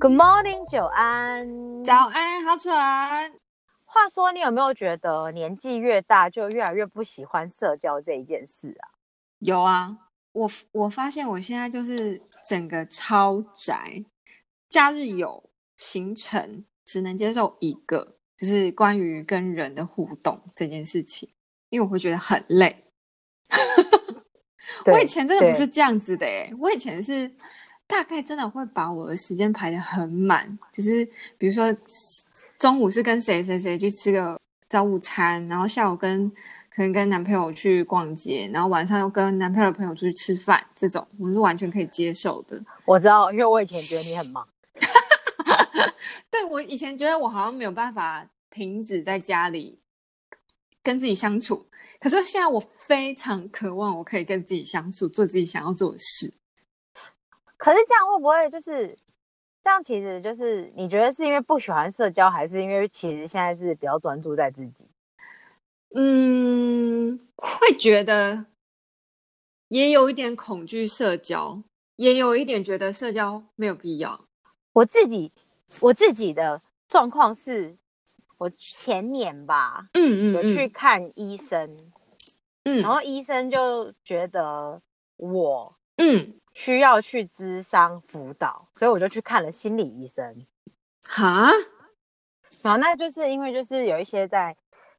Good morning，久安。早安，好蠢。话说，你有没有觉得年纪越大，就越来越不喜欢社交这一件事啊？有啊，我我发现我现在就是整个超宅，假日有行程，只能接受一个，就是关于跟人的互动这件事情，因为我会觉得很累。我以前真的不是这样子的诶，我以前是。大概真的会把我的时间排得很满，就是比如说中午是跟谁谁谁去吃个早午餐，然后下午跟可能跟男朋友去逛街，然后晚上又跟男朋友的朋友出去吃饭，这种我是完全可以接受的。我知道，因为我以前觉得你很忙。对，我以前觉得我好像没有办法停止在家里跟自己相处，可是现在我非常渴望我可以跟自己相处，做自己想要做的事。可是这样会不会就是这样？其实就是你觉得是因为不喜欢社交，还是因为其实现在是比较专注在自己？嗯，会觉得也有一点恐惧社交，也有一点觉得社交没有必要。我自己我自己的状况是，我前年吧，嗯嗯，有去看医生，嗯，然后医生就觉得我，嗯。需要去咨商辅导，所以我就去看了心理医生。哈，然后那就是因为就是有一些在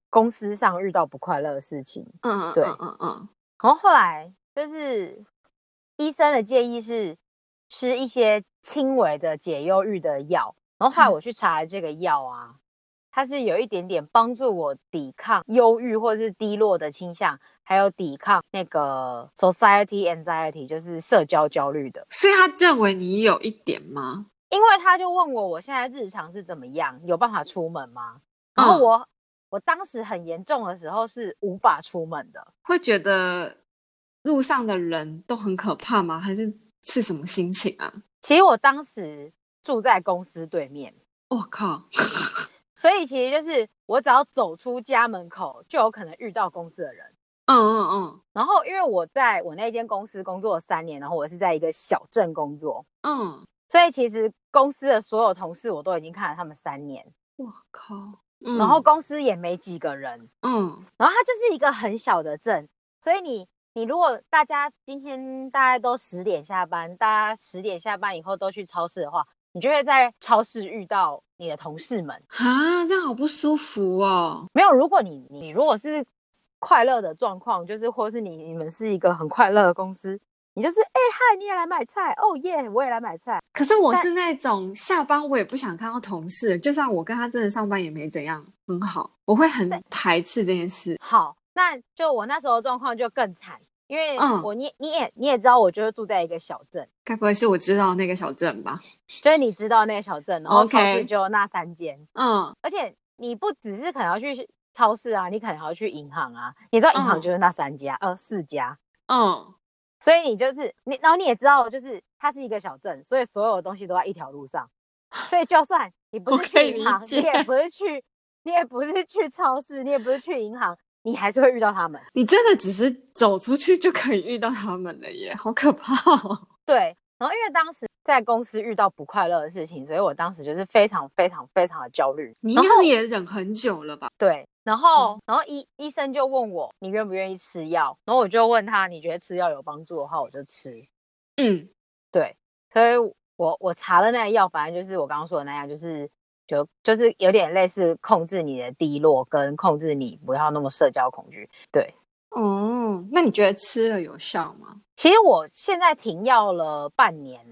公司上遇到不快乐的事情。嗯嗯，对，嗯嗯嗯。然后后来就是医生的建议是吃一些轻微的解忧郁的药。然后后来我去查了这个药啊，它是有一点点帮助我抵抗忧郁或者是低落的倾向。还有抵抗那个 society anxiety，就是社交焦虑的。所以他认为你有一点吗？因为他就问我，我现在日常是怎么样，有办法出门吗？然后我、嗯、我当时很严重的时候是无法出门的，会觉得路上的人都很可怕吗？还是是什么心情啊？其实我当时住在公司对面，我靠！所以其实就是我只要走出家门口，就有可能遇到公司的人。嗯嗯嗯，然后因为我在我那间公司工作了三年，然后我是在一个小镇工作，嗯，所以其实公司的所有同事我都已经看了他们三年。我靠，嗯，然后公司也没几个人，嗯，然后它就是一个很小的镇，所以你你如果大家今天大家都十点下班，大家十点下班以后都去超市的话，你就会在超市遇到你的同事们。啊，这样好不舒服哦。没有，如果你你如果是。快乐的状况就是，或是你你们是一个很快乐的公司，你就是哎嗨，你也来买菜哦耶，我也来买菜。可是我是那种下班我也不想看到同事，就算我跟他真的上班也没怎样，很好，我会很排斥这件事。好，那就我那时候状况就更惨，因为我、嗯、你你也你也知道，我就是住在一个小镇，该不会是我知道那个小镇吧？就是你知道那个小镇，然后超市就那三间，嗯，而且你不只是可能要去。超市啊，你可能还要去银行啊。你知道银行就是那三家，呃、嗯，四家。嗯，所以你就是你，然后你也知道，就是它是一个小镇，所以所有的东西都在一条路上。所以就算你不是去银行，你也不是去，你也不是去超市，你也不是去银行，你还是会遇到他们。你真的只是走出去就可以遇到他们了耶，好可怕哦。对。然后因为当时在公司遇到不快乐的事情，所以我当时就是非常非常非常的焦虑。你应该是也忍很久了吧？对。然后，然后医医生就问我，你愿不愿意吃药？然后我就问他，你觉得吃药有帮助的话，我就吃。嗯，对。所以我我查了那个药，反正就是我刚刚说的那样，就是就就是有点类似控制你的低落，跟控制你不要那么社交恐惧。对。哦，那你觉得吃了有效吗？其实我现在停药了半年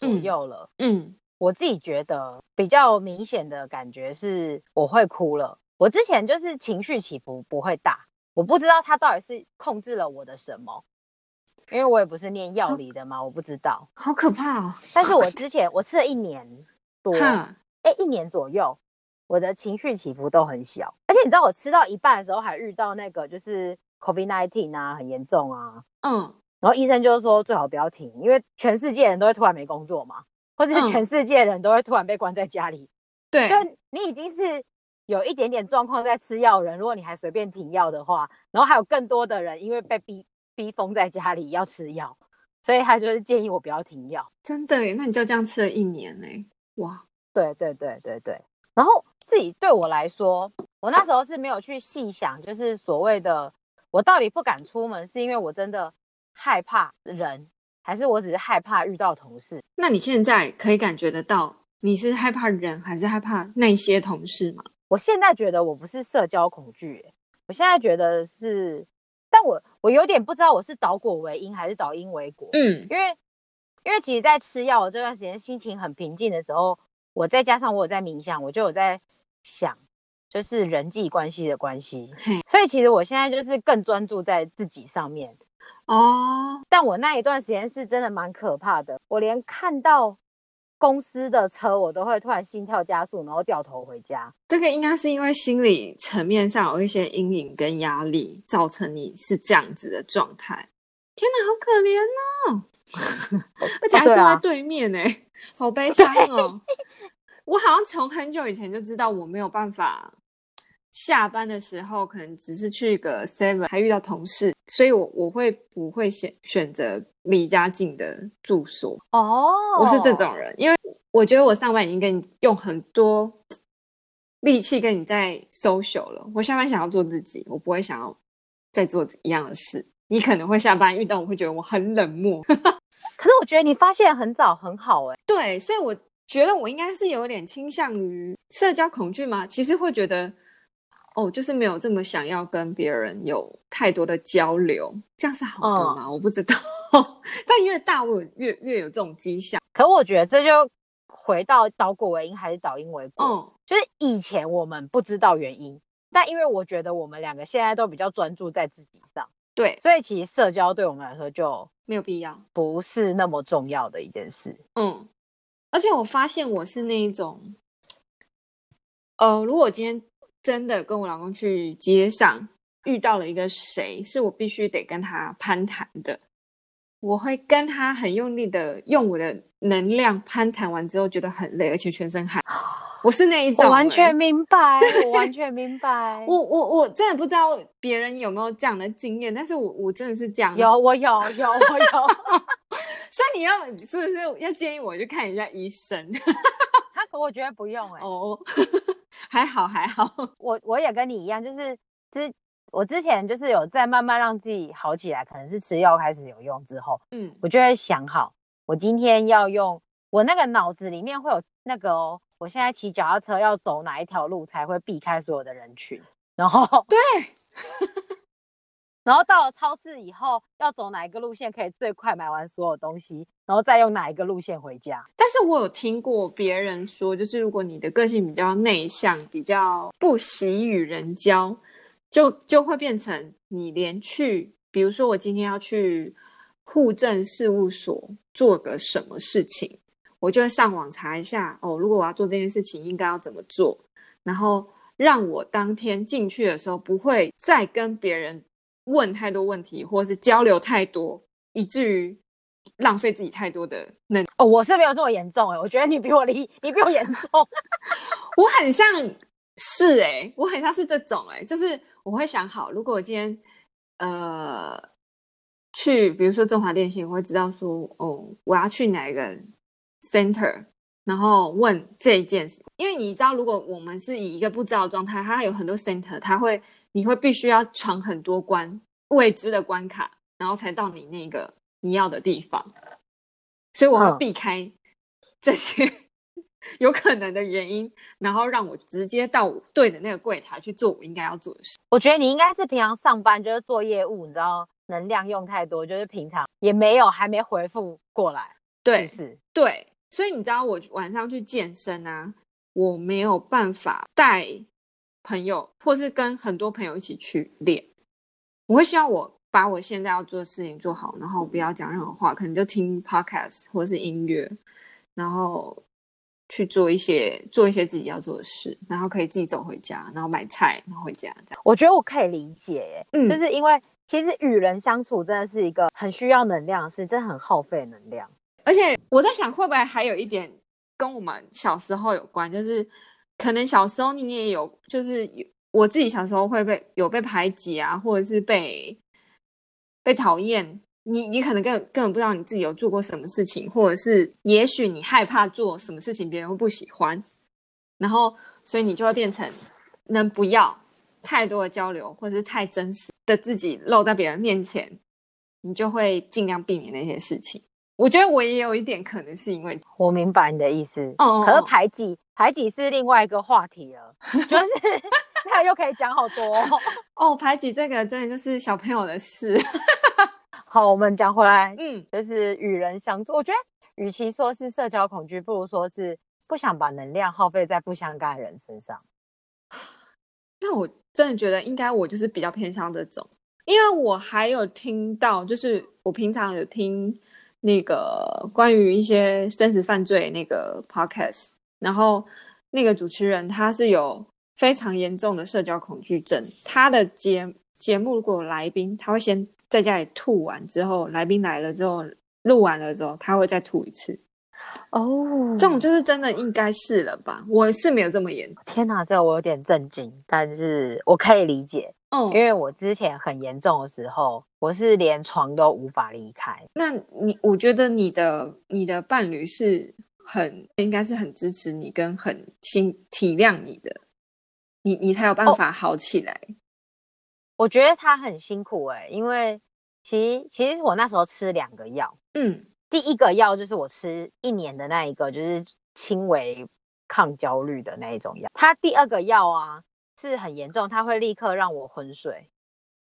左右了。嗯，嗯，我自己觉得比较明显的感觉是我会哭了。我之前就是情绪起伏不会大，我不知道它到底是控制了我的什么，因为我也不是念药理的嘛，我不知道。好可怕哦！但是我之前我吃了一年多，哎，一年左右，我的情绪起伏都很小。而且你知道，我吃到一半的时候还遇到那个就是。COVID-19 啊，很严重啊，嗯，然后医生就是说最好不要停，因为全世界人都会突然没工作嘛，或者是全世界人都会突然被关在家里，对、嗯，就你已经是有一点点状况在吃药人，如果你还随便停药的话，然后还有更多的人因为被逼逼封在家里要吃药，所以他就是建议我不要停药。真的耶？那你就这样吃了一年呢？哇，对对对对对。然后自己对我来说，我那时候是没有去细想，就是所谓的我到底不敢出门，是因为我真的害怕人，还是我只是害怕遇到同事？那你现在可以感觉得到，你是害怕人，还是害怕那些同事吗？我现在觉得我不是社交恐惧，我现在觉得是，但我我有点不知道我是倒果为因还是倒因为果。嗯，因为因为其实，在吃药这段时间，心情很平静的时候。我再加上我有在冥想，我就有在想，就是人际关系的关系。所以其实我现在就是更专注在自己上面。哦，但我那一段时间是真的蛮可怕的，我连看到公司的车，我都会突然心跳加速，然后掉头回家。这个应该是因为心理层面上有一些阴影跟压力，造成你是这样子的状态。天哪，好可怜哦！而且还坐在对面呢，欸，好悲伤哦。我好像从很久以前就知道我没有办法下班的时候，可能只是去个 seven 还遇到同事，所以我我会不会选选择离家近的住所？哦，我是这种人，因为我觉得我上班已经跟你用很多力气跟你在 social 了，我下班想要做自己，我不会想要再做一样的事。你可能会下班遇到我会觉得我很冷漠，可是我觉得你发现很早很好哎，对，所以我。觉得我应该是有点倾向于社交恐惧吗？其实会觉得，哦，就是没有这么想要跟别人有太多的交流，这样是好的吗？嗯、我不知道。但越大，我越越有这种迹象。可我觉得这就回到倒果为因还是倒因为果。嗯，就是以前我们不知道原因，但因为我觉得我们两个现在都比较专注在自己上，对，所以其实社交对我们来说就没有必要，不是那么重要的一件事。嗯。而且我发现我是那一种，呃，如果今天真的跟我老公去街上遇到了一个谁，是我必须得跟他攀谈的，我会跟他很用力的用我的能量攀谈完之后，觉得很累，而且全身汗。我是那一种、完全明白，我完全明白。我我我真的不知道别人有没有这样的经验，但是我我真的是这样。有，我有，有，我有。所以你要是不是要建议我去看一下医生？他可我觉得不用哎、欸。哦，还好还好。我我也跟你一样，就是之我之前就是有在慢慢让自己好起来，可能是吃药开始有用之后，嗯，我就会想好，我今天要用我那个脑子里面会有那个哦，我现在骑脚踏车要走哪一条路才会避开所有的人群，然后对。然后到了超市以后，要走哪一个路线可以最快买完所有东西，然后再用哪一个路线回家。但是我有听过别人说，就是如果你的个性比较内向，比较不喜与人交，就就会变成你连去，比如说我今天要去户政事务所做个什么事情，我就会上网查一下哦，如果我要做这件事情，应该要怎么做，然后让我当天进去的时候不会再跟别人。问太多问题，或者是交流太多，以至于浪费自己太多的能哦，我是没有这么严重哎，我觉得你比我厉，你比我严重。我很像是哎，我很像是这种哎，就是我会想好，如果我今天呃去，比如说中华电信，我会知道说哦，我要去哪一个 center，然后问这一件事，因为你知道，如果我们是以一个不知道的状态，它有很多 center，它会。你会必须要闯很多关未知的关卡，然后才到你那个你要的地方，所以我会避开这些 有可能的原因，然后让我直接到对的那个柜台去做我应该要做的事。我觉得你应该是平常上班就是做业务，你知道能量用太多，就是平常也没有还没回复过来。对，是，对，所以你知道我晚上去健身啊，我没有办法带。朋友，或是跟很多朋友一起去练，我会希望我把我现在要做的事情做好，然后不要讲任何话，可能就听 podcast 或是音乐，然后去做一些做一些自己要做的事，然后可以自己走回家，然后买菜，然后回家这样。我觉得我可以理解，耶，嗯，就是因为其实与人相处真的是一个很需要能量的事，真的很耗费能量。而且我在想，会不会还有一点跟我们小时候有关，就是。可能小时候你也有，就是有我自己小时候会被有被排挤啊，或者是被被讨厌你你可能根根本不知道你自己有做过什么事情，或者是也许你害怕做什么事情别人会不喜欢，然后所以你就会变成能不要太多的交流，或者是太真实的自己露在别人面前，你就会尽量避免那些事情。我觉得我也有一点可能是因为我明白你的意思，哦，可是排挤排挤是另外一个话题了，就是 那又可以讲好多哦，哦，排挤这个真的就是小朋友的事。好，我们讲回来，嗯，就是与人相处。我觉得，与其说是社交恐惧，不如说是不想把能量耗费在不相干的人身上。那我真的觉得，应该我就是比较偏向这种，因为我还有听到，就是我平常有听那个关于一些真实犯罪那个 podcast，然后那个主持人他是有非常严重的社交恐惧症，他的节节目如果有来宾，他会先。在家里吐完之后，来宾来了之后，录完了之后，他会再吐一次。哦，这种就是真的应该是了吧？我是没有这么严重。天哪，这我有点震惊，但是我可以理解。哦，因为我之前很严重的时候，我是连床都无法离开。那你，我觉得你的你的伴侣是很应该是很支持你，跟很心体谅你的，你你才有办法好起来。哦我觉得他很辛苦哎、欸，因为其实其实我那时候吃两个药，嗯，第一个药就是我吃一年的那一个，就是轻微抗焦虑的那一种药。他第二个药啊是很严重，他会立刻让我昏睡。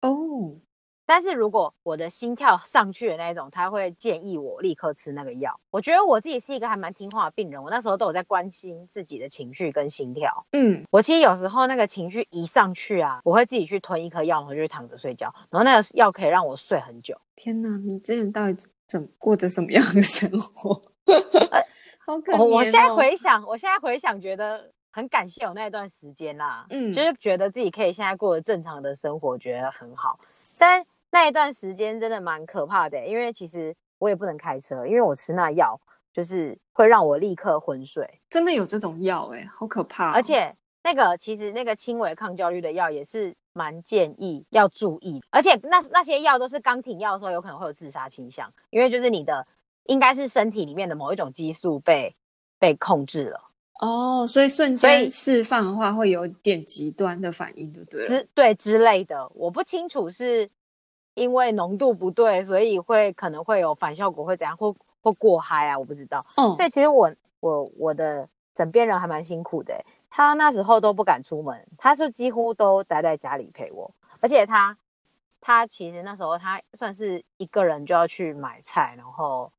哦。但是如果我的心跳上去的那一种，他会建议我立刻吃那个药。我觉得我自己是一个还蛮听话的病人，我那时候都有在关心自己的情绪跟心跳。嗯，我其实有时候那个情绪一上去啊，我会自己去吞一颗药，然后就躺着睡觉，然后那个药可以让我睡很久。天哪，你之前到底怎么过着什么样的生活？好可怜哦。我现在回想，我现在回想，觉得很感谢有那一段时间啦。嗯，就是觉得自己可以现在过得正常的生活，觉得很好。但那一段时间真的蛮可怕的，因为其实我也不能开车，因为我吃那药就是会让我立刻昏睡。真的有这种药哎，好可怕哦！而且那个其实那个轻微抗焦虑的药也是蛮建议要注意，而且那那些药都是刚停药的时候有可能会有自杀倾向，因为就是你的应该是身体里面的某一种激素被被控制了哦，所以瞬间释放的话会有点极端的反应，对不对？之对之类的，我不清楚是。因为浓度不对，所以会可能会有反效果，会怎样？或或过嗨啊？我不知道。嗯，对，其实我我我的枕边人还蛮辛苦的，他那时候都不敢出门，他是几乎都待在家里陪我，而且他他其实那时候他算是一个人就要去买菜，然后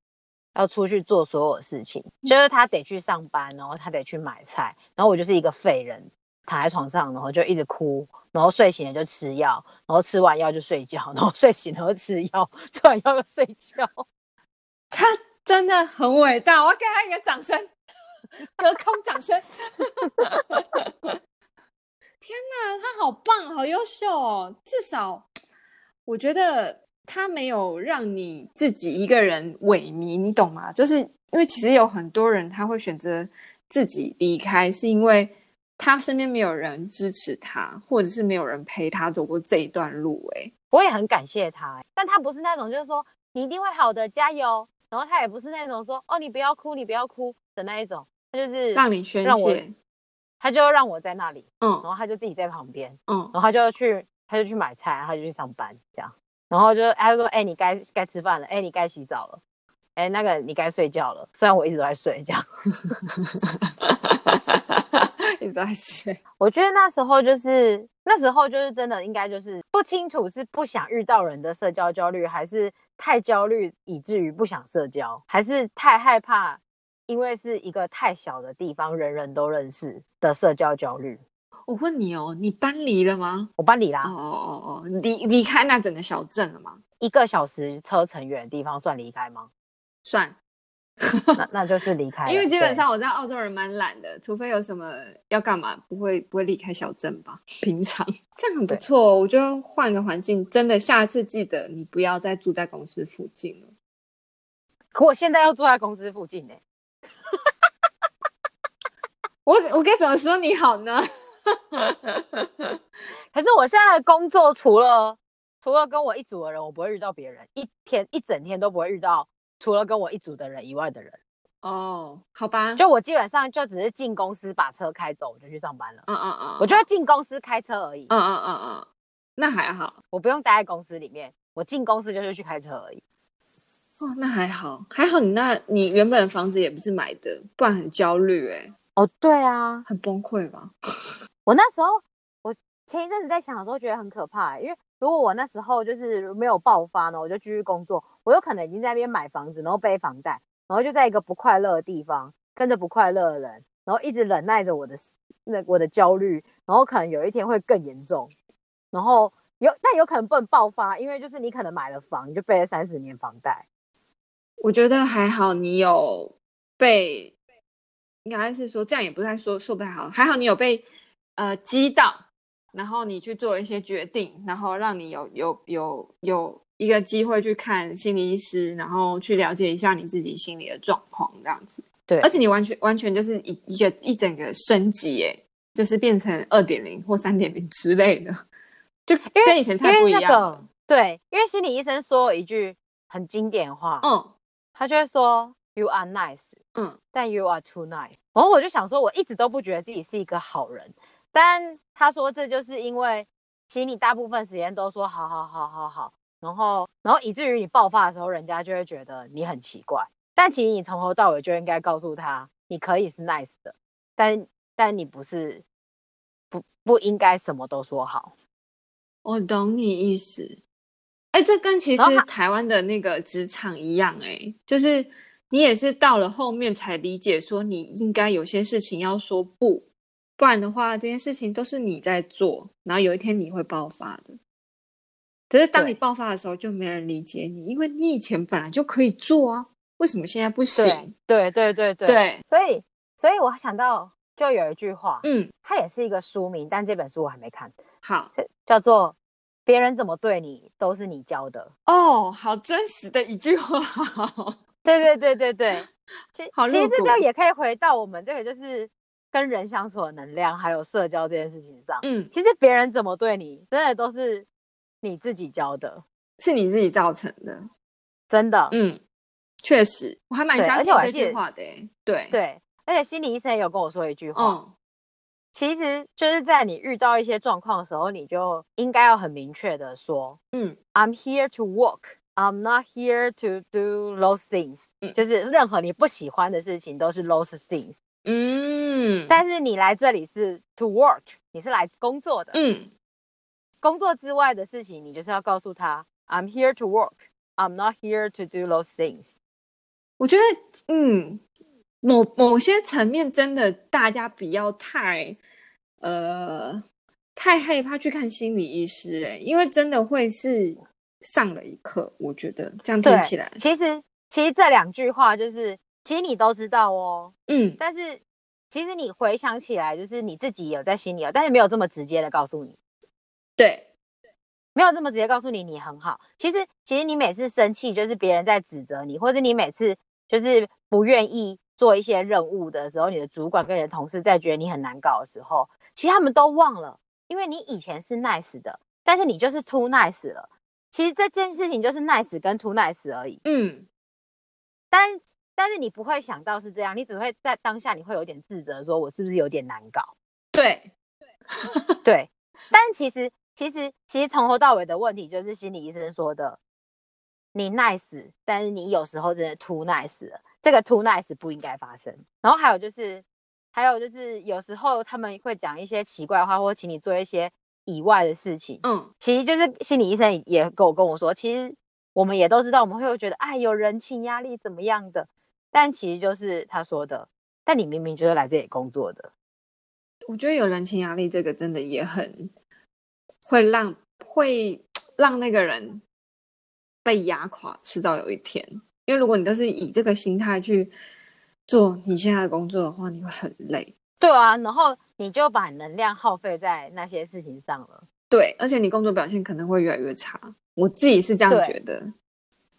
要出去做所有事情，就是他得去上班，然后他得去买菜，然后我就是一个废人。躺在床上，然后就一直哭，然后睡醒了就吃药，然后吃完药就睡觉，然后睡醒了又吃药，吃完药就睡觉。他真的很伟大，我要给他一个掌声，隔空掌声。天哪，他好棒，好优秀哦！至少我觉得他没有让你自己一个人萎靡，你懂吗？就是因为其实有很多人他会选择自己离开，是因为。他身边没有人支持他，或者是没有人陪他走过这一段路。哎，我也很感谢他，但他不是那种就是说你一定会好的，加油。然后他也不是那种说哦你不要哭，你不要哭的那一种，他就是让你宣泄，他就让我在那里，嗯，然后他就自己在旁边，嗯，然后他就去他就去买菜，他就去上班这样，然后就他就说哎你该该吃饭了，哎你该洗澡了，哎那个你该睡觉了，虽然我一直都在睡这样。一直在睡，我觉得那时候就是那时候就是真的应该就是不清楚是不想遇到人的社交焦虑，还是太焦虑以至于不想社交，还是太害怕，因为是一个太小的地方，人人都认识的社交焦虑。我问你哦，你搬离了吗？我搬离啦。哦哦哦，离离开那整个小镇了吗？一个小时车程远的地方算离开吗？算。那那就是离开，因为基本上我在澳洲人蛮懒的，除非有什么要干嘛，不会不会离开小镇吧。平常这样很不错，我觉得换个环境，真的下次记得你不要再住在公司附近了。可我现在要住在公司附近呢，我我该怎么说你好呢？可是我现在的工作除了除了跟我一组的人，我不会遇到别人，一天一整天都不会遇到除了跟我一组的人以外的人。哦，好吧，就我基本上就只是进公司把车开走，我就去上班了。嗯嗯嗯，我就要进公司开车而已。嗯嗯嗯嗯，那还好，我不用待在公司里面，我进公司就是去开车而已。哦，那还好，还好你那你原本的房子也不是买的，不然很焦虑哎。哦，对啊，很崩溃吧？我那时候，我前一阵子在想的时候觉得很可怕，因为如果我那时候就是没有爆发呢，我就继续工作，我有可能已经在那边买房子，然后背房贷。然后就在一个不快乐的地方，跟着不快乐的人，然后一直忍耐着我的那我的焦虑，然后可能有一天会更严重，然后有但有可能不能爆发，因为就是你可能买了房，你就背了三十年房贷。我觉得还好，你有被，应该是说这样也不太说说不太好，还好你有被呃激荡，然后你去做了一些决定，然后让你有有有有。一个机会去看心理医师，然后去了解一下你自己心理的状况，这样子。对，而且你完全完全就是一一个一整个升级，哎，就是变成二点零或三点零之类的，就跟以前太不一样。那个。对，因为心理医生说一句很经典话，嗯，他就会说 “You are nice”，嗯，但 “You are too nice”。然后我就想说，我一直都不觉得自己是一个好人，但他说这就是因为，其实你大部分时间都说好好好好好。然后，然后以至于你爆发的时候，人家就会觉得你很奇怪。但其实你从头到尾就应该告诉他，你可以是 nice 的，但但你不是，不不应该什么都说好。我懂你意思。哎，这跟其实台湾的那个职场一样，哎，就是你也是到了后面才理解，说你应该有些事情要说不，不然的话，这件事情都是你在做，然后有一天你会爆发的。可是当你爆发的时候，就没人理解你，因为你以前本来就可以做啊，为什么现在不行？对对对对对，所以，所以我想到就有一句话，嗯，它也是一个书名，但这本书我还没看。好，叫做“别人怎么对你，都是你教的”。哦，好真实的一句话。对对对对 对，其实其实这个也可以回到我们这个就是跟人相处的能量，还有社交这件事情上。嗯，其实别人怎么对你，真的都是。你自己教的，是你自己造成的，真的，嗯，确实，我还蛮相信这句话的，对。对，而且心理医生也有跟我说一句话，嗯，其实就是在你遇到一些状况的时候，你就应该要很明确的说，嗯，I'm here to work, I'm not here to do those things，嗯，就是任何你不喜欢的事情都是 those things，嗯，但是你来这里是 to work，你是来工作的，嗯。工作之外的事情，你就是要告诉他，I'm here to work. I'm not here to do those things。我觉得，嗯，某某些层面真的，大家不要太，呃，太害怕去看心理医师，欸，哎，因为真的会是上了一课。我觉得这样听起来，其实其实这两句话就是，其实你都知道哦，嗯，但是其实你回想起来，就是你自己有在心里有，但是没有这么直接的告诉你。对，没有这么直接告诉你你很好。其实，其实你每次生气，就是别人在指责你，或者你每次就是不愿意做一些任务的时候，你的主管跟你的同事在觉得你很难搞的时候，其实他们都忘了，因为你以前是 nice 的，但是你就是 too nice 了。其实这件事情就是 nice 跟 too nice 而已。嗯，但但是你不会想到是这样，你只会在当下你会有点自责，说我是不是有点难搞？对，对，但其实。其实，其实从头到尾的问题就是心理医生说的，你 nice，但是你有时候真的 too nice 了。这个 too nice 不应该发生。然后还有就是，还有就是，有时候他们会讲一些奇怪的话，或请你做一些以外的事情。嗯，其实就是心理医生也跟我跟我说，其实我们也都知道，我们会觉得哎，有人情压力怎么样的，但其实就是他说的，但你明明就是来这里工作的。我觉得有人情压力这个真的也很。会让会让那个人被压垮，迟早有一天。因为如果你都是以这个心态去做你现在的工作的话，你会很累。对啊，然后你就把能量耗费在那些事情上了。对，而且你工作表现可能会越来越差。我自己是这样觉得。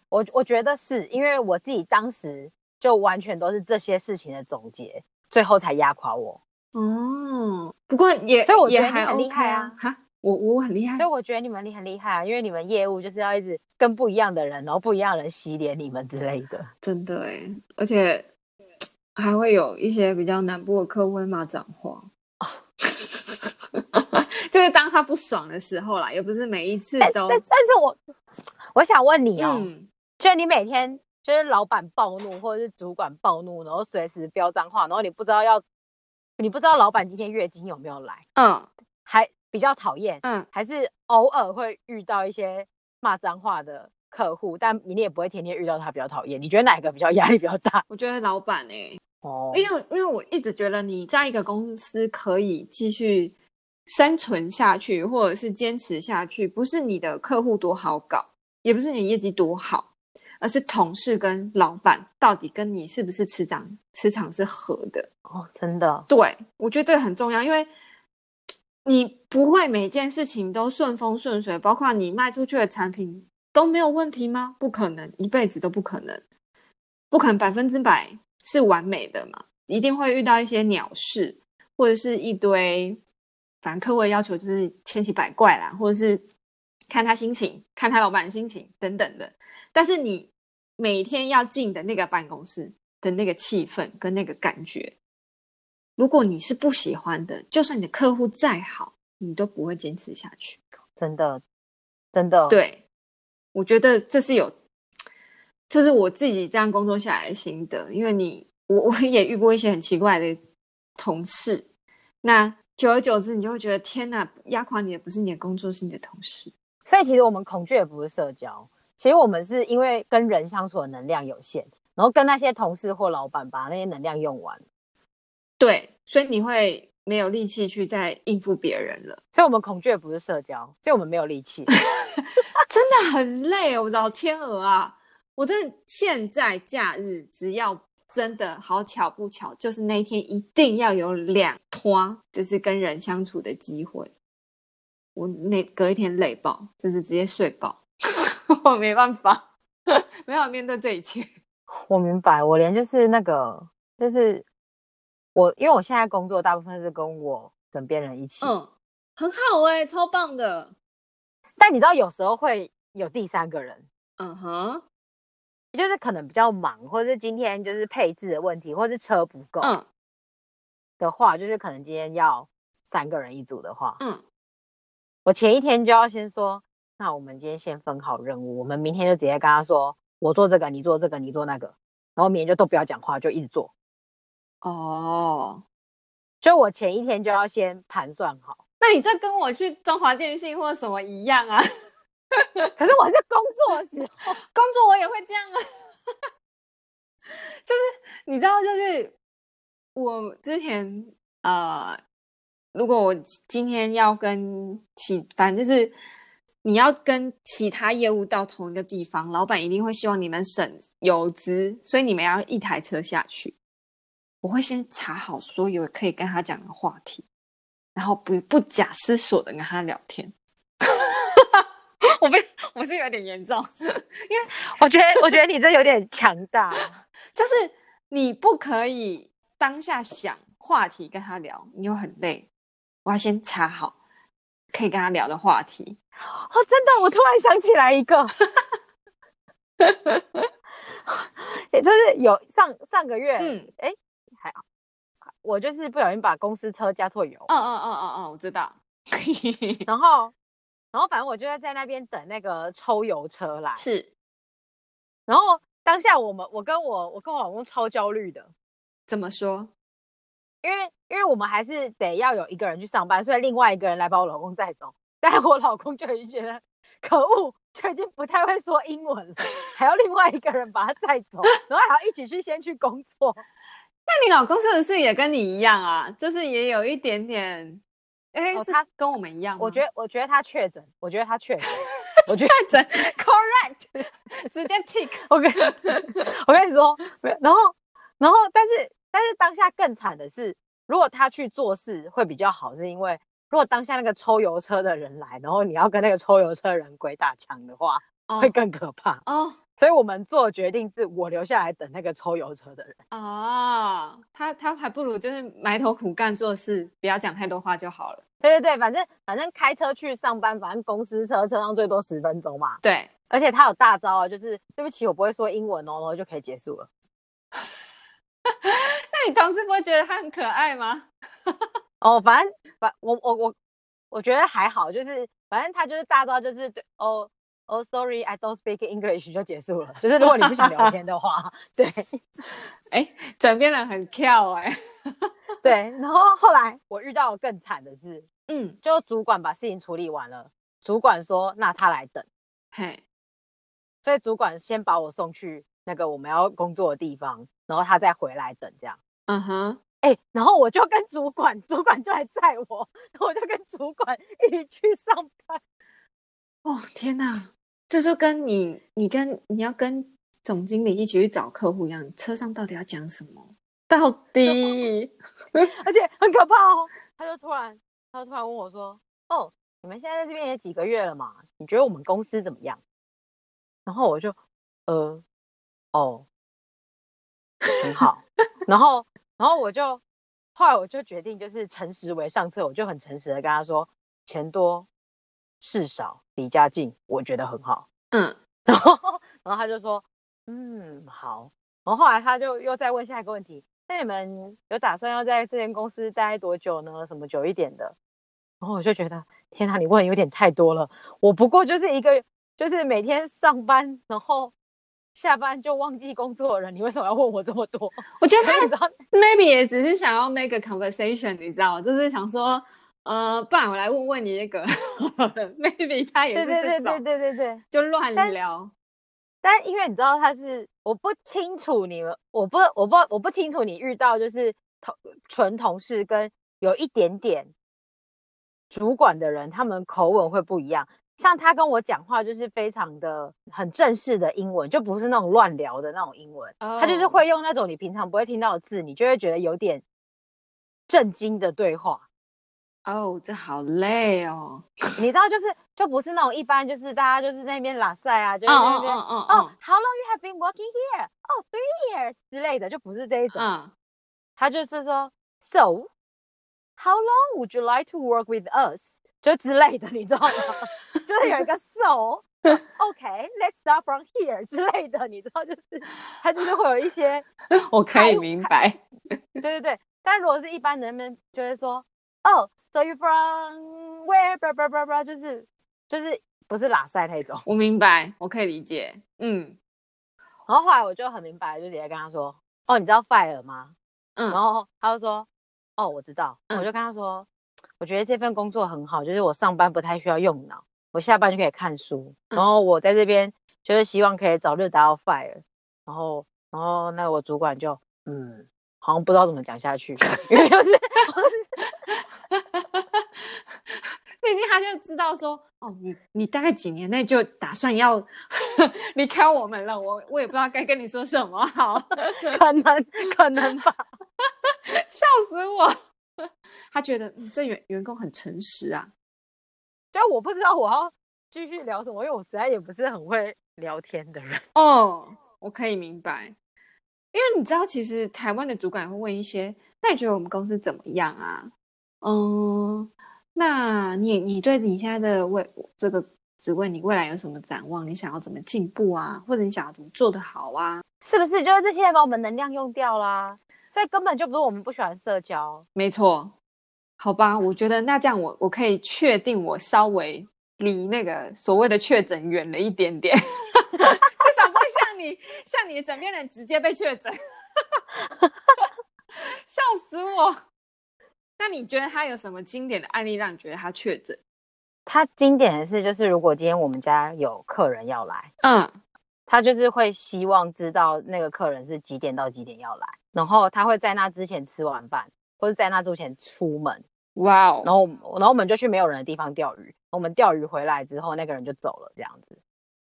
我我觉得是因为我自己当时就完全都是这些事情的总结，最后才压垮我。哦，不过也所以我觉得你很厉害啊，哈。我我很厉害，所以我觉得你们你很厉害啊，因为你们业务就是要一直跟不一样的人，然后不一样的人洗脸你们之类的。真的哎，而且还会有一些比较南部的客户会骂脏话，就是当他不爽的时候啦，也不是每一次都。但，但是我我想问你哦，嗯、就你每天就是老板暴怒或者是主管暴怒，然后随时飙脏话，然后你不知道要，你不知道老板今天月经有没有来，嗯，还。比较讨厌，嗯，还是偶尔会遇到一些骂脏话的客户，但你也不会天天遇到他比较讨厌。你觉得哪个比较压力比较大？我觉得老板哎、欸，哦，因为因为我一直觉得你在一个公司可以继续生存下去，或者是坚持下去，不是你的客户多好搞，也不是你业绩多好，而是同事跟老板到底跟你是不是磁场磁场是合的哦，真的，对，我觉得这个很重要，因为。你不会每件事情都顺风顺水，包括你卖出去的产品都没有问题吗？不可能，一辈子都不可能，不可能百分之百是完美的嘛，一定会遇到一些鸟事，或者是一堆，反正客户的要求就是千奇百怪啦，或者是看他心情，看他老板的心情等等的。但是你每天要进的那个办公室的那个气氛跟那个感觉。如果你是不喜欢的，就算你的客户再好，你都不会坚持下去。真的，真的。对，我觉得这是有，就是我自己这样工作下来的心得。因为你，我我也遇过一些很奇怪的同事，那久而久之，你就会觉得天哪，压垮你的不是你的工作，是你的同事。所以其实我们恐惧也不是社交，其实我们是因为跟人相处的能量有限，然后跟那些同事或老板把那些能量用完。对，所以你会没有力气去再应付别人了。所以我们恐惧的不是社交，所以我们没有力气，真的很累。我老天鹅啊，我真的现在假日只要真的好巧不巧，就是那一天一定要有两拖，就是跟人相处的机会。我那隔一天累爆，就是直接睡饱，我没办法，没有面对这一切。我明白，我连就是那个就是。我因为我现在工作大部分是跟我枕边人一起，嗯，很好哎、欸，超棒的。但你知道有时候会有第三个人，嗯哼，就是可能比较忙，或者是今天就是配置的问题，或是车不够，嗯，的话，就是可能今天要三个人一组的话，嗯，我前一天就要先说，那我们今天先分好任务，我们明天就直接跟他说，我做这个，你做这个，你做那个，然后明天就都不要讲话，就一直做。哦，就我前一天就要先盘算好。那你这跟我去中华电信或什么一样啊？可是我是工作的时候，工作我也会这样啊。就是你知道，就是我之前呃，如果我今天要跟其，反正就是你要跟其他业务到同一个地方，老板一定会希望你们省油资，所以你们要一台车下去。我会先查好所有可以跟他讲的话题，然后不不假思索的跟他聊天。我被，我是有点严重，因为我觉得，我觉得你这有点强大，就是你不可以当下想话题跟他聊，你又很累。我要先查好可以跟他聊的话题。哦，真的，我突然想起来一个，也就是有上上个月，嗯，哎。我就是不小心把公司车加错油。嗯嗯嗯嗯嗯，我知道。然后，然后反正我就在在那边等那个抽油车来。是。然后当下我们，我跟我我跟我老公超焦虑的。怎么说？因为因为我们还是得要有一个人去上班，所以另外一个人来把我老公载走。但我老公就已经觉得可恶，就已经不太会说英文了，还要另外一个人把他载走，然后还要一起去先去工作。那你老公是不是也跟你一样啊？就是也有一点点，哎、欸，他、哦、跟我们一样。我觉得，我觉得他确诊，我觉得他确诊，我觉得确诊，correct，直接 tick。OK，我跟你说，然后，然后，但是，但是当下更惨的是，如果他去做事会比较好，是因为如果当下那个抽油车的人来，然后你要跟那个抽油车人鬼打墙的话，oh. 会更可怕。哦，所以我们做决定是我留下来等那个抽油车的人。哦，他他还不如就是埋头苦干做事，不要讲太多话就好了。对对对，反正反正开车去上班，反正公司车车上最多十分钟嘛。对，而且他有大招啊，就是对不起，我不会说英文哦，然后就可以结束了。那你同事不会觉得他很可爱吗？哦，反正反我我我我觉得还好，就是反正他就是大招，就是对哦哦，sorry，I don't speak English 就结束了。就是如果你不想聊天的话，对，哎，整边人很跳哎、欸，对。然后后来我遇到更惨的是，嗯，就主管把事情处理完了，主管说那他来等，嘿，所以主管先把我送去那个我们要工作的地方，然后他再回来等这样。嗯哼。哎、欸，然后我就跟主管，主管就来载我，我就跟主管一起去上班。哦，天哪，这就跟你，你跟你要跟总经理一起去找客户一样，车上到底要讲什么？到底，而且很可怕哦。他就突然，他就突然问我说：“哦，你们现在在这边也几个月了嘛？你觉得我们公司怎么样？”然后我就，呃，哦，很好。然后。然后我就，后来我就决定，就是诚实为上策，我就很诚实的跟他说，钱多事少离家近，我觉得很好。嗯，然后，然后他就说，嗯，好。然后后来他就又再问下一个问题，那你们有打算要在这间公司待多久呢？什么久一点的？然后我就觉得，天哪，你问有点太多了。我不过就是一个，就是每天上班，然后。下班就忘记工作的人，你为什么要问我这么多？我觉得 他 maybe 也只是想要 make a conversation，你知道，就是想说，呃，不然我来问问你那个，maybe 他也是这种，对对对对对对，就乱聊。但，但因为你知道他是，我不清楚你们，我不我不我不清楚你遇到就是同纯同事跟有一点点主管的人，他们口吻会不一样。像他跟我讲话就是非常的很正式的英文，就不是那种乱聊的那种英文。Oh. 他就是会用那种你平常不会听到的字，你就会觉得有点震惊的对话。哦，oh, 这好累哦。你知道，就是就不是那种一般，就是大家就是那边拉塞啊，就是那边哦，How long you have been working here? Oh, three years 之类的，就不是这一种。Uh. 他就是说，So, how long would you like to work with us? 就之类的，你知道吗？就是有一个 so，OK，let's start from here 之类的，你知道，就是他就是会有一些，我可以明白。对对对，但如果是一般人们就会说，哦、oh,，so you from where？blah blah blah blah，就是就是不是拉塞那种。我明白，我可以理解。嗯，然后后来我就很明白，就直接跟他说，哦，你知道 fire 吗？嗯，然后他就说，哦，我知道。嗯、我就跟他说。我觉得这份工作很好，就是我上班不太需要用脑，我下班就可以看书。然后我在这边就是希望可以早日达到 fire。然后，然后那我主管就嗯，好像不知道怎么讲下去，因为就是，毕竟他就知道说，哦，你你大概几年内就打算要 离开我们了，我我也不知道该跟你说什么好，可能可能吧，笑死我。他觉得、嗯、这员员工很诚实啊，对，我不知道我要继续聊什么，因为我实在也不是很会聊天的人。哦，我可以明白，因为你知道，其实台湾的主管会问一些，那你觉得我们公司怎么样啊？嗯，那你你对你现在的未这个职位，你未来有什么展望？你想要怎么进步啊？或者你想要怎么做得好啊？是不是就是这些把我们能量用掉啦？所以根本就不是我们不喜欢社交，没错，好吧，我觉得那这样我我可以确定我稍微离那个所谓的确诊远了一点点，至少不会像你像你的枕边人直接被确诊，笑死我。那你觉得他有什么经典的案例让你觉得他确诊？他经典的是就是如果今天我们家有客人要来，嗯。他就是会希望知道那个客人是几点到几点要来，然后他会在那之前吃完饭，或者在那之前出门。哇哦！然后，然后我们就去没有人的地方钓鱼。我们钓鱼回来之后，那个人就走了，这样子。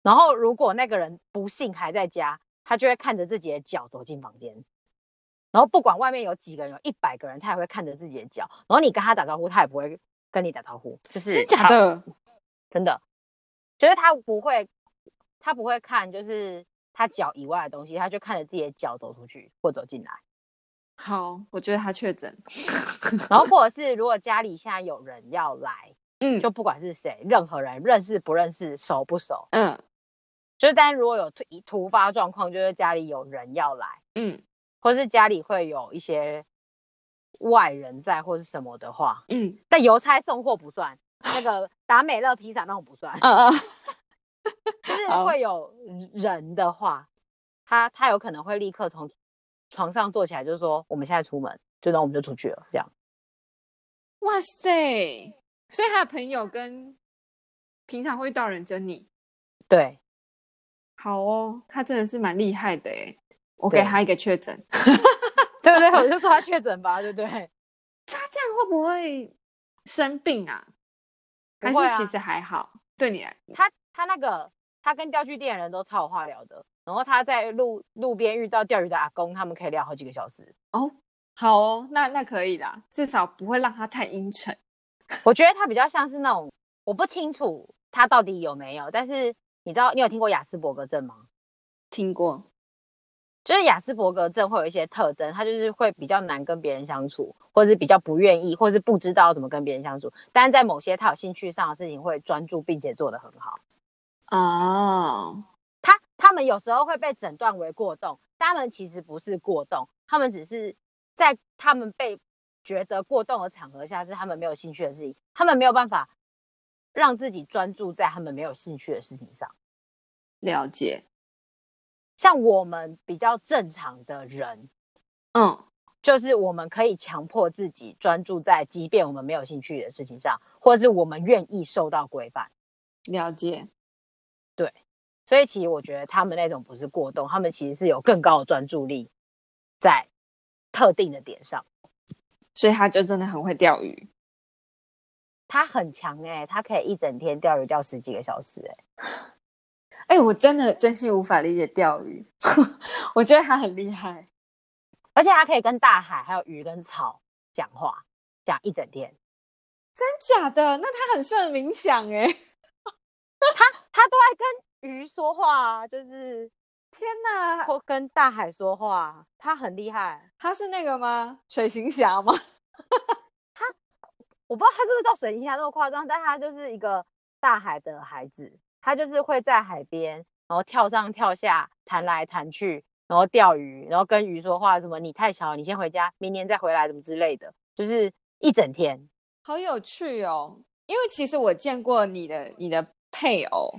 然后，如果那个人不幸还在家，他就会看着自己的脚走进房间。然后，不管外面有几个人，有一百个人，他也会看着自己的脚。然后你跟他打招呼，他也不会跟你打招呼，就是真假的，真的，就是他不会。他不会看就是他脚以外的东西，他就看着自己的脚走出去或走进来。好，我觉得他确诊。然后 或者是如果家里现在有人要来，嗯，就不管是谁，任何人认识不认识，熟不熟，嗯，就是但如果有突突发状况，就是家里有人要来，嗯，或是家里会有一些外人在或是什么的话，嗯，但邮差送货不算，那个达美乐披萨那种不算，嗯嗯，就是会有人的话，他他有可能会立刻从床上坐起来，就是说我们现在出门，就那我们就出去了，这样。哇塞！所以他的朋友跟平常会到人整你，对，好哦，他真的是蛮厉害的哎，我给他一个确诊，对不对？我就说他确诊吧，对不对？他这样会不会生病啊？还是其实还好？啊、对你来说，他他那个他跟钓具店人都超有话聊的，然后他在路路边遇到钓鱼的阿公，他们可以聊好几个小时。哦，好哦，那那可以啦，至少不会让他太阴沉。我觉得他比较像是那种，我不清楚他到底有没有，但是你知道，你有听过雅斯伯格症吗？听过，就是雅斯伯格症会有一些特征，他就是会比较难跟别人相处，或者是比较不愿意，或者是不知道怎么跟别人相处。但是在某些他有兴趣上的事情，会专注并且做得很好。哦，他他们有时候会被诊断为过动，但他们其实不是过动，他们只是在他们被。觉得过动的场合下是他们没有兴趣的事情，他们没有办法让自己专注在他们没有兴趣的事情上。了解，像我们比较正常的人，嗯，就是我们可以强迫自己专注在即便我们没有兴趣的事情上，或者是我们愿意受到规范。了解，对，所以其实我觉得他们那种不是过动，他们其实是有更高的专注力在特定的点上。所以他就真的很会钓鱼，他很强哎、欸，他可以一整天钓鱼钓十几个小时哎、欸，哎、欸，我真的真心无法理解钓鱼，我觉得他很厉害，而且他可以跟大海还有鱼跟草讲话，讲一整天，真假的？那他很适合冥想哎、欸，他他都爱跟鱼说话，就是。天呐，或跟大海说话，他很厉害。他是那个吗？水行侠吗？他我不知道他是不是叫水行侠那么夸张，但他就是一个大海的孩子。他就是会在海边，然后跳上跳下，弹来弹去，然后钓鱼，然后跟鱼说话，什么你太小，你先回家，明年再回来，什么之类的，就是一整天。好有趣哦，因为其实我见过你的你的配偶。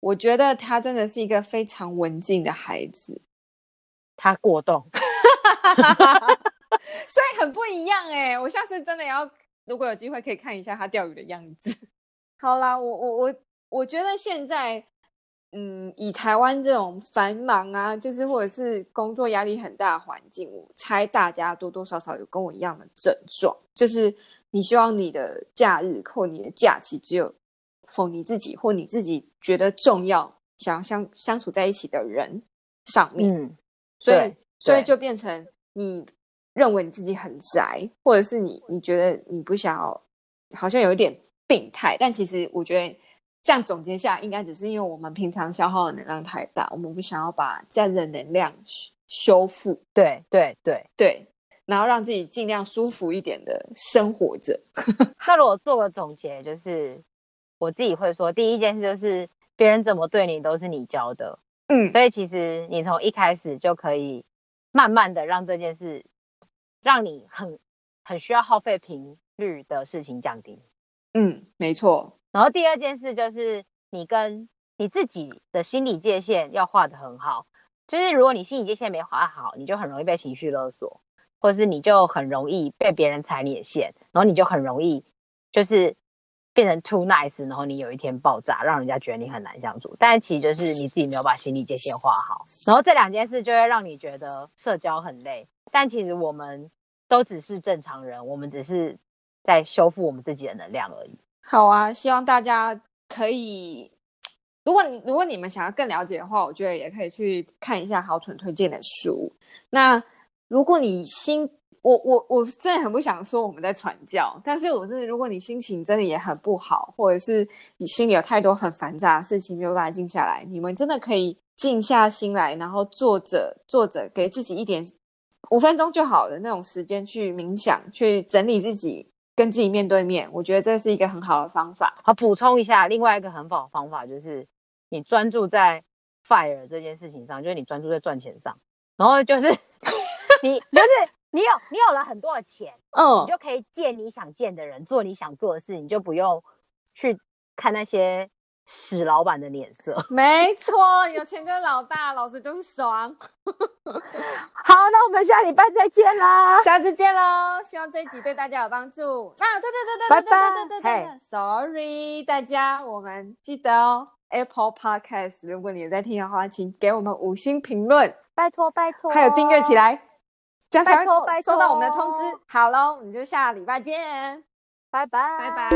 我觉得他真的是一个非常文静的孩子，他过动，所以很不一样哎。我下次真的要，如果有机会可以看一下他钓鱼的样子。好啦，我我我我觉得现在，嗯，以台湾这种繁忙啊，就是或者是工作压力很大的环境，我猜大家多多少少有跟我一样的症状，就是你希望你的假日或你的假期只有。否你自己或你自己觉得重要，想要相相处在一起的人上面，嗯，所以所以就变成你认为你自己很宅，或者是你你觉得你不想要，好像有一点病态，但其实我觉得这样总结下，应该只是因为我们平常消耗的能量太大，我们不想要把这样的能量修复，对对对对，然后让自己尽量舒服一点的生活着。他如果做个总结，就是。我自己会说，第一件事就是别人怎么对你都是你教的，嗯，所以其实你从一开始就可以慢慢的让这件事，让你很很需要耗费频率的事情降低，嗯，没错。然后第二件事就是你跟你自己的心理界限要画得很好，就是如果你心理界限没画好，你就很容易被情绪勒索，或者是你就很容易被别人踩你的线，然后你就很容易就是。变成 too nice，然后你有一天爆炸，让人家觉得你很难相处。但其实就是你自己没有把心理界限画好，然后这两件事就会让你觉得社交很累。但其实我们都只是正常人，我们只是在修复我们自己的能量而已。好啊，希望大家可以，如果你如果你们想要更了解的话，我觉得也可以去看一下好蠢推荐的书。那如果你心，我我我真的很不想说我们在传教，但是我是如果你心情真的也很不好，或者是你心里有太多很烦杂的事情没有办法静下来，你们真的可以静下心来，然后坐着坐着，给自己一点五分钟就好的那种时间去冥想，去整理自己，跟自己面对面。我觉得这是一个很好的方法。好，补充一下，另外一个很好的方法就是你专注在 fire 这件事情上，就是你专注在赚钱上，然后就是 你就是。你有你有了很多的钱，嗯，你就可以见你想见的人，做你想做的事，你就不用去看那些屎老板的脸色。没错，有钱就是老大，老子就是爽。好，那我们下礼拜再见啦，下次见喽！希望这一集对大家有帮助。那，对对对对，拜拜。对对对对，Sorry，大家，我们记得哦，Apple Podcast，如果你有在听的话，请给我们五星评论，拜托拜托，还有订阅起来。这样才会收到我们的通知。好喽，我们就下礼拜见，拜拜，拜拜。